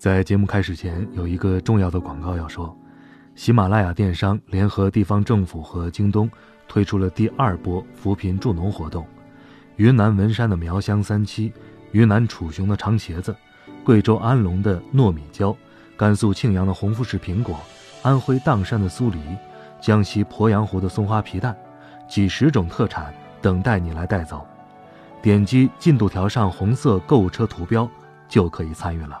在节目开始前，有一个重要的广告要说：喜马拉雅电商联合地方政府和京东推出了第二波扶贫助农活动。云南文山的苗乡三七，云南楚雄的长茄子，贵州安龙的糯米椒，甘肃庆阳的红富士苹果，安徽砀山的酥梨，江西鄱阳湖的松花皮蛋，几十种特产等待你来带走。点击进度条上红色购物车图标，就可以参与了。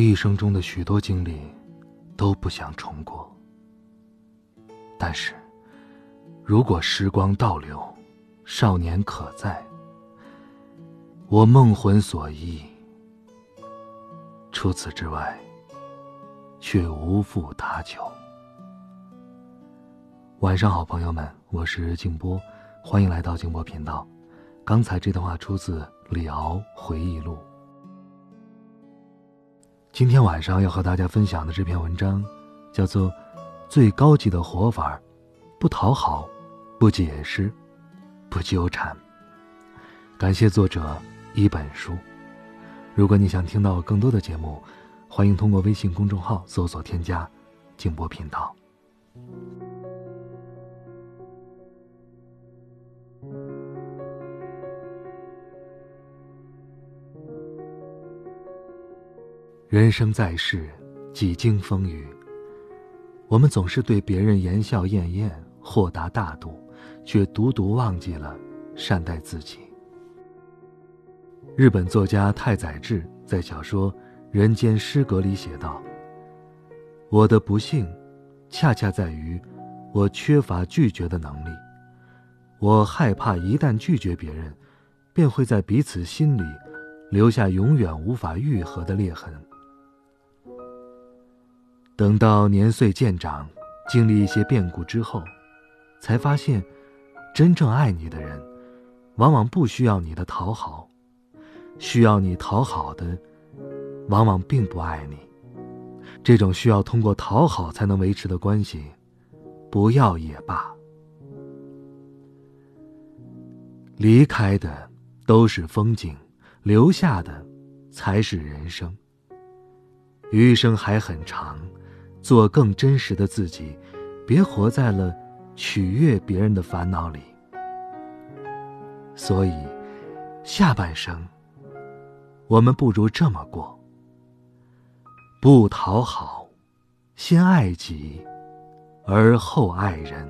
一生中的许多经历，都不想重过。但是，如果时光倒流，少年可在，我梦魂所依。除此之外，却无复他求。晚上好，朋友们，我是静波，欢迎来到静波频道。刚才这段话出自李敖回忆录。今天晚上要和大家分享的这篇文章，叫做《最高级的活法》，不讨好，不解释，不纠缠。感谢作者一本书。如果你想听到更多的节目，欢迎通过微信公众号搜索添加“静波频道”。人生在世，几经风雨。我们总是对别人言笑晏晏、豁达大度，却独独忘记了善待自己。日本作家太宰治在小说《人间失格》里写道：“我的不幸，恰恰在于我缺乏拒绝的能力。我害怕一旦拒绝别人，便会在彼此心里留下永远无法愈合的裂痕。”等到年岁渐长，经历一些变故之后，才发现，真正爱你的人，往往不需要你的讨好；需要你讨好的，往往并不爱你。这种需要通过讨好才能维持的关系，不要也罢。离开的都是风景，留下的才是人生。余生还很长。做更真实的自己，别活在了取悦别人的烦恼里。所以，下半生，我们不如这么过：不讨好，先爱己，而后爱人。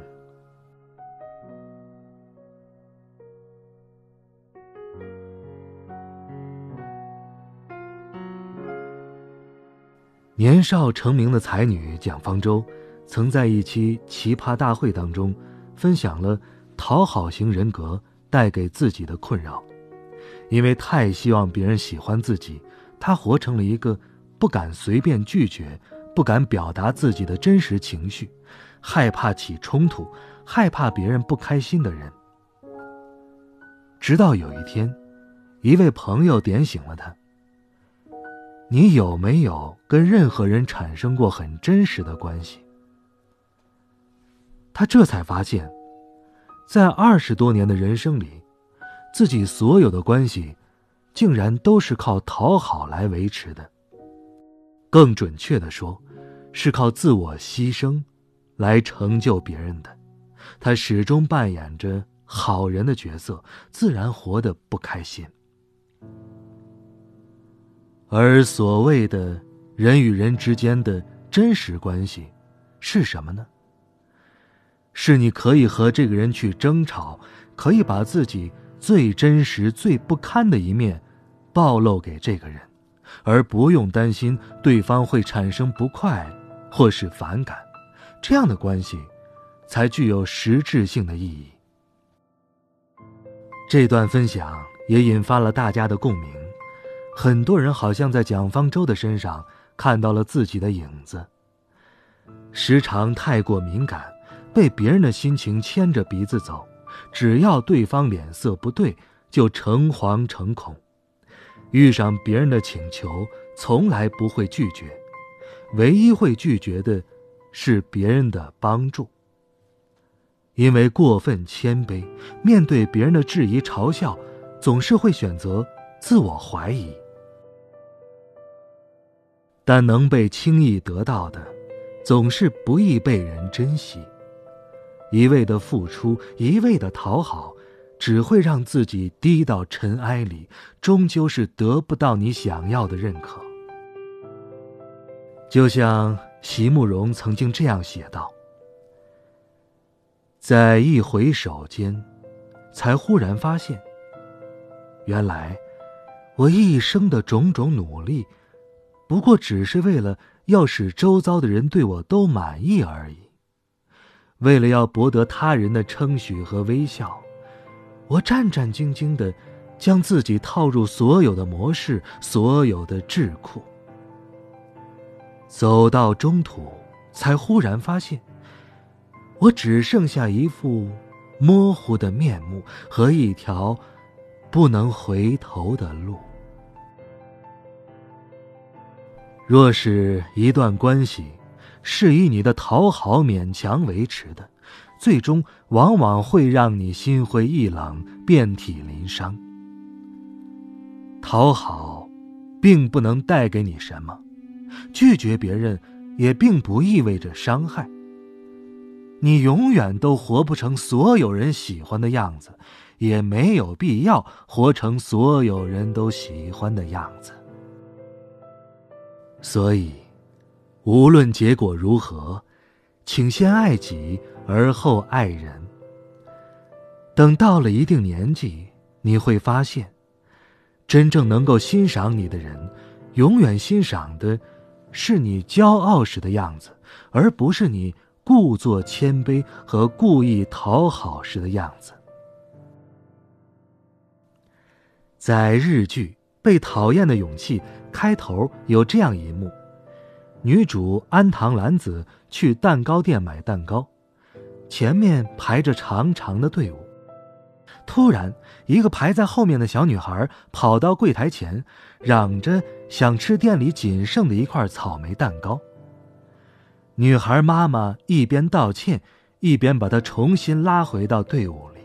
年少成名的才女蒋方舟，曾在一期奇葩大会当中，分享了讨好型人格带给自己的困扰。因为太希望别人喜欢自己，她活成了一个不敢随便拒绝、不敢表达自己的真实情绪、害怕起冲突、害怕别人不开心的人。直到有一天，一位朋友点醒了她。你有没有跟任何人产生过很真实的关系？他这才发现，在二十多年的人生里，自己所有的关系，竟然都是靠讨好来维持的。更准确的说，是靠自我牺牲，来成就别人的。他始终扮演着好人的角色，自然活得不开心。而所谓的人与人之间的真实关系，是什么呢？是你可以和这个人去争吵，可以把自己最真实、最不堪的一面暴露给这个人，而不用担心对方会产生不快或是反感，这样的关系才具有实质性的意义。这段分享也引发了大家的共鸣。很多人好像在蒋方舟的身上看到了自己的影子。时常太过敏感，被别人的心情牵着鼻子走，只要对方脸色不对，就诚惶诚恐。遇上别人的请求，从来不会拒绝，唯一会拒绝的，是别人的帮助。因为过分谦卑，面对别人的质疑嘲笑，总是会选择自我怀疑。但能被轻易得到的，总是不易被人珍惜。一味的付出，一味的讨好。只会让自己低到尘埃里，终究是得不到你想要的认可。就像席慕容曾经这样写道：“在一回首间，才忽然发现，原来我一生的种种努力，不过只是为了要使周遭的人对我都满意而已，为了要博得他人的称许和微笑。”我战战兢兢的，将自己套入所有的模式，所有的智库。走到中途，才忽然发现，我只剩下一副模糊的面目和一条不能回头的路。若是一段关系，是以你的讨好勉强维持的。最终往往会让你心灰意冷、遍体鳞伤。讨好，并不能带给你什么；拒绝别人，也并不意味着伤害。你永远都活不成所有人喜欢的样子，也没有必要活成所有人都喜欢的样子。所以，无论结果如何，请先爱己。而后爱人。等到了一定年纪，你会发现，真正能够欣赏你的人，永远欣赏的，是你骄傲时的样子，而不是你故作谦卑和故意讨好时的样子。在日剧《被讨厌的勇气》开头有这样一幕：女主安堂兰子去蛋糕店买蛋糕。前面排着长长的队伍，突然，一个排在后面的小女孩跑到柜台前，嚷着想吃店里仅剩的一块草莓蛋糕。女孩妈妈一边道歉，一边把她重新拉回到队伍里。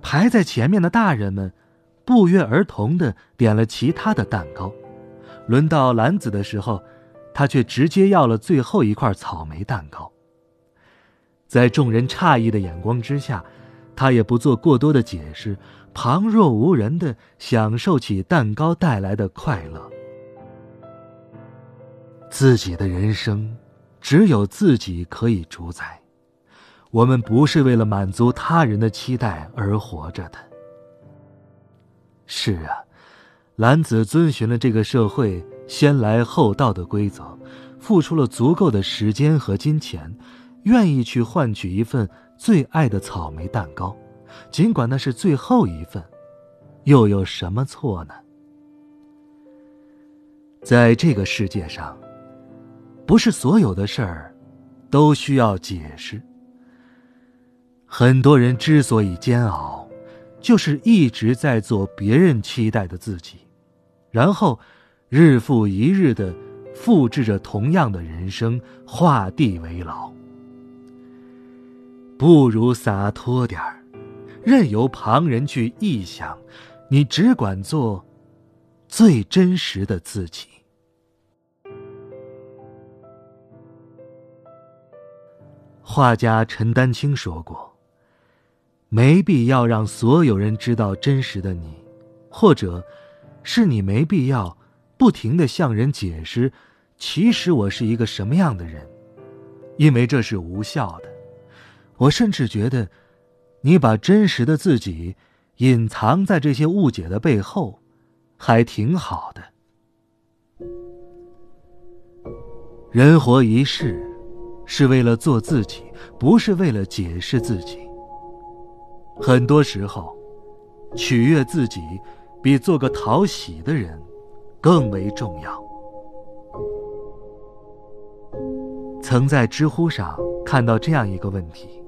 排在前面的大人们不约而同的点了其他的蛋糕，轮到兰子的时候，她却直接要了最后一块草莓蛋糕。在众人诧异的眼光之下，他也不做过多的解释，旁若无人的享受起蛋糕带来的快乐。自己的人生，只有自己可以主宰。我们不是为了满足他人的期待而活着的。是啊，兰子遵循了这个社会先来后到的规则，付出了足够的时间和金钱。愿意去换取一份最爱的草莓蛋糕，尽管那是最后一份，又有什么错呢？在这个世界上，不是所有的事儿都需要解释。很多人之所以煎熬，就是一直在做别人期待的自己，然后日复一日的复制着同样的人生，画地为牢。不如洒脱点儿，任由旁人去臆想，你只管做最真实的自己。画家陈丹青说过：“没必要让所有人知道真实的你，或者，是你没必要不停的向人解释，其实我是一个什么样的人，因为这是无效的。”我甚至觉得，你把真实的自己隐藏在这些误解的背后，还挺好的。人活一世，是为了做自己，不是为了解释自己。很多时候，取悦自己，比做个讨喜的人更为重要。曾在知乎上看到这样一个问题：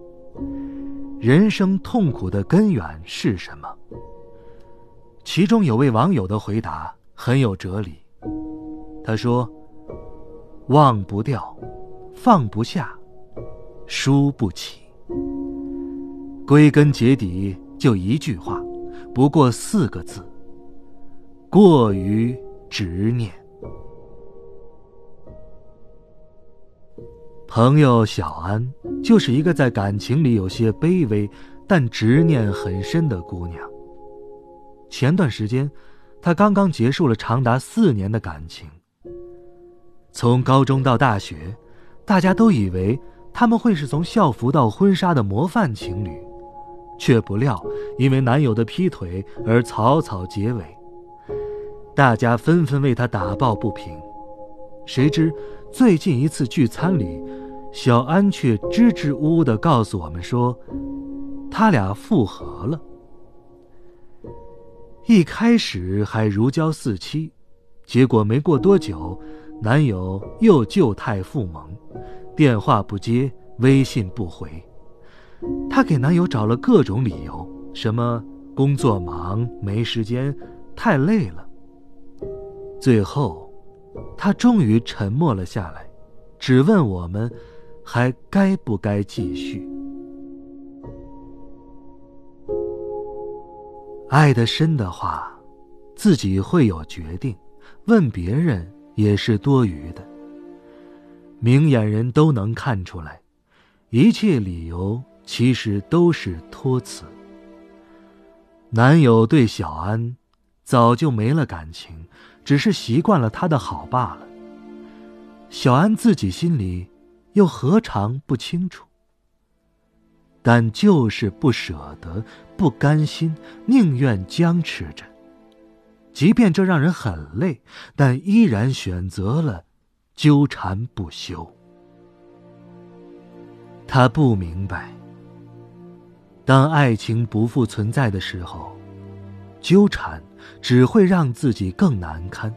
人生痛苦的根源是什么？其中有位网友的回答很有哲理。他说：“忘不掉，放不下，输不起。归根结底就一句话，不过四个字：过于执念。”朋友小安就是一个在感情里有些卑微，但执念很深的姑娘。前段时间，她刚刚结束了长达四年的感情。从高中到大学，大家都以为他们会是从校服到婚纱的模范情侣，却不料因为男友的劈腿而草草结尾。大家纷纷为他打抱不平，谁知最近一次聚餐里，小安却支支吾吾的告诉我们说，他俩复合了。一开始还如胶似漆，结果没过多久。男友又旧态复萌，电话不接，微信不回。她给男友找了各种理由，什么工作忙、没时间、太累了。最后，她终于沉默了下来，只问我们还该不该继续。爱得深的话，自己会有决定，问别人。也是多余的。明眼人都能看出来，一切理由其实都是托词。男友对小安早就没了感情，只是习惯了他的好罢了。小安自己心里又何尝不清楚？但就是不舍得，不甘心，宁愿僵持着。即便这让人很累，但依然选择了纠缠不休。他不明白，当爱情不复存在的时候，纠缠只会让自己更难堪。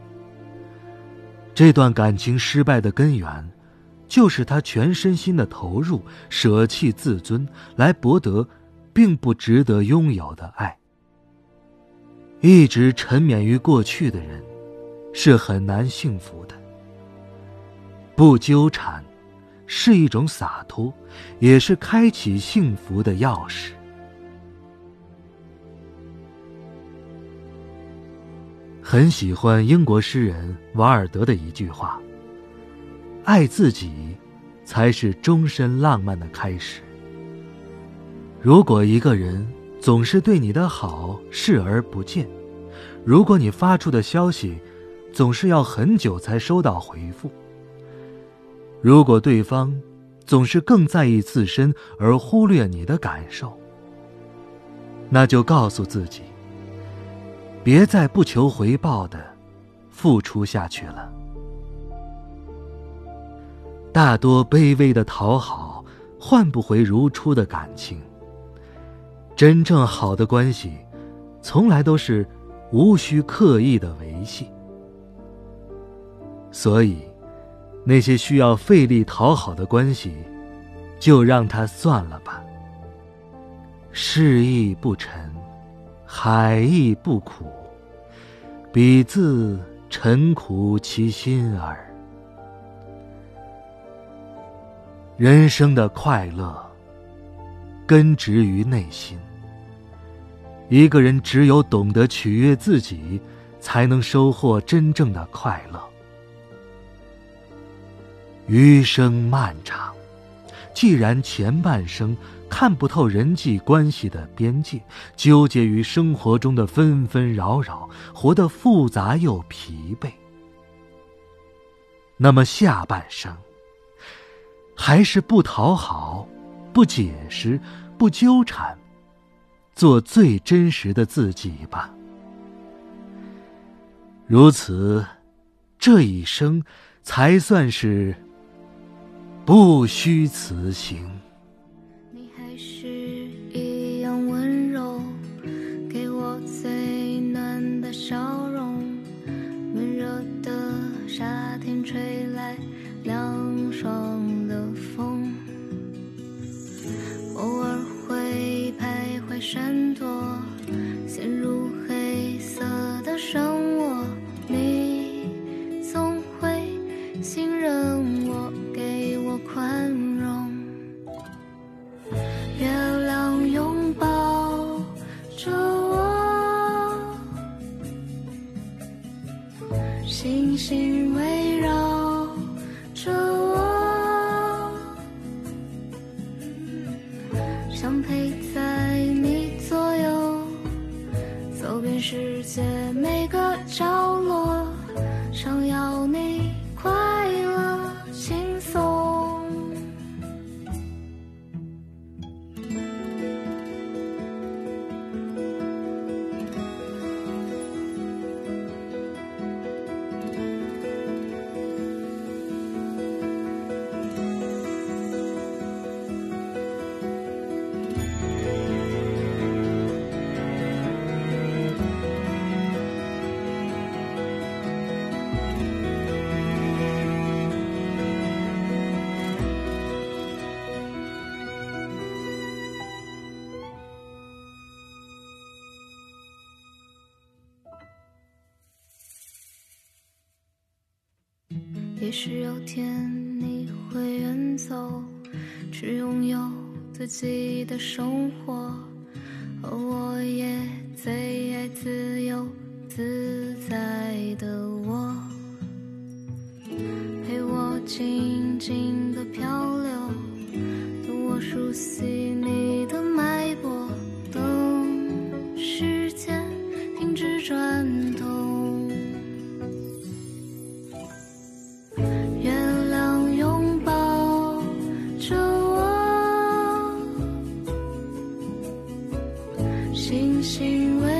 这段感情失败的根源，就是他全身心的投入，舍弃自尊来博得并不值得拥有的爱。一直沉湎于过去的人，是很难幸福的。不纠缠，是一种洒脱，也是开启幸福的钥匙。很喜欢英国诗人瓦尔德的一句话：“爱自己，才是终身浪漫的开始。”如果一个人，总是对你的好视而不见。如果你发出的消息总是要很久才收到回复，如果对方总是更在意自身而忽略你的感受，那就告诉自己，别再不求回报的付出下去了。大多卑微的讨好换不回如初的感情。真正好的关系，从来都是无需刻意的维系。所以，那些需要费力讨好的关系，就让它算了吧。事意不沉，海亦不苦，彼自沉苦其心耳。人生的快乐，根植于内心。一个人只有懂得取悦自己，才能收获真正的快乐。余生漫长，既然前半生看不透人际关系的边界，纠结于生活中的纷纷扰扰，活得复杂又疲惫，那么下半生，还是不讨好，不解释，不纠缠。做最真实的自己吧。如此，这一生才算是不虚此行。你还是星星围绕也许有天你会远走，去拥有自己的生活，而我也最爱自由自在的我，陪我静静的漂流，等我熟悉你的梦。星星为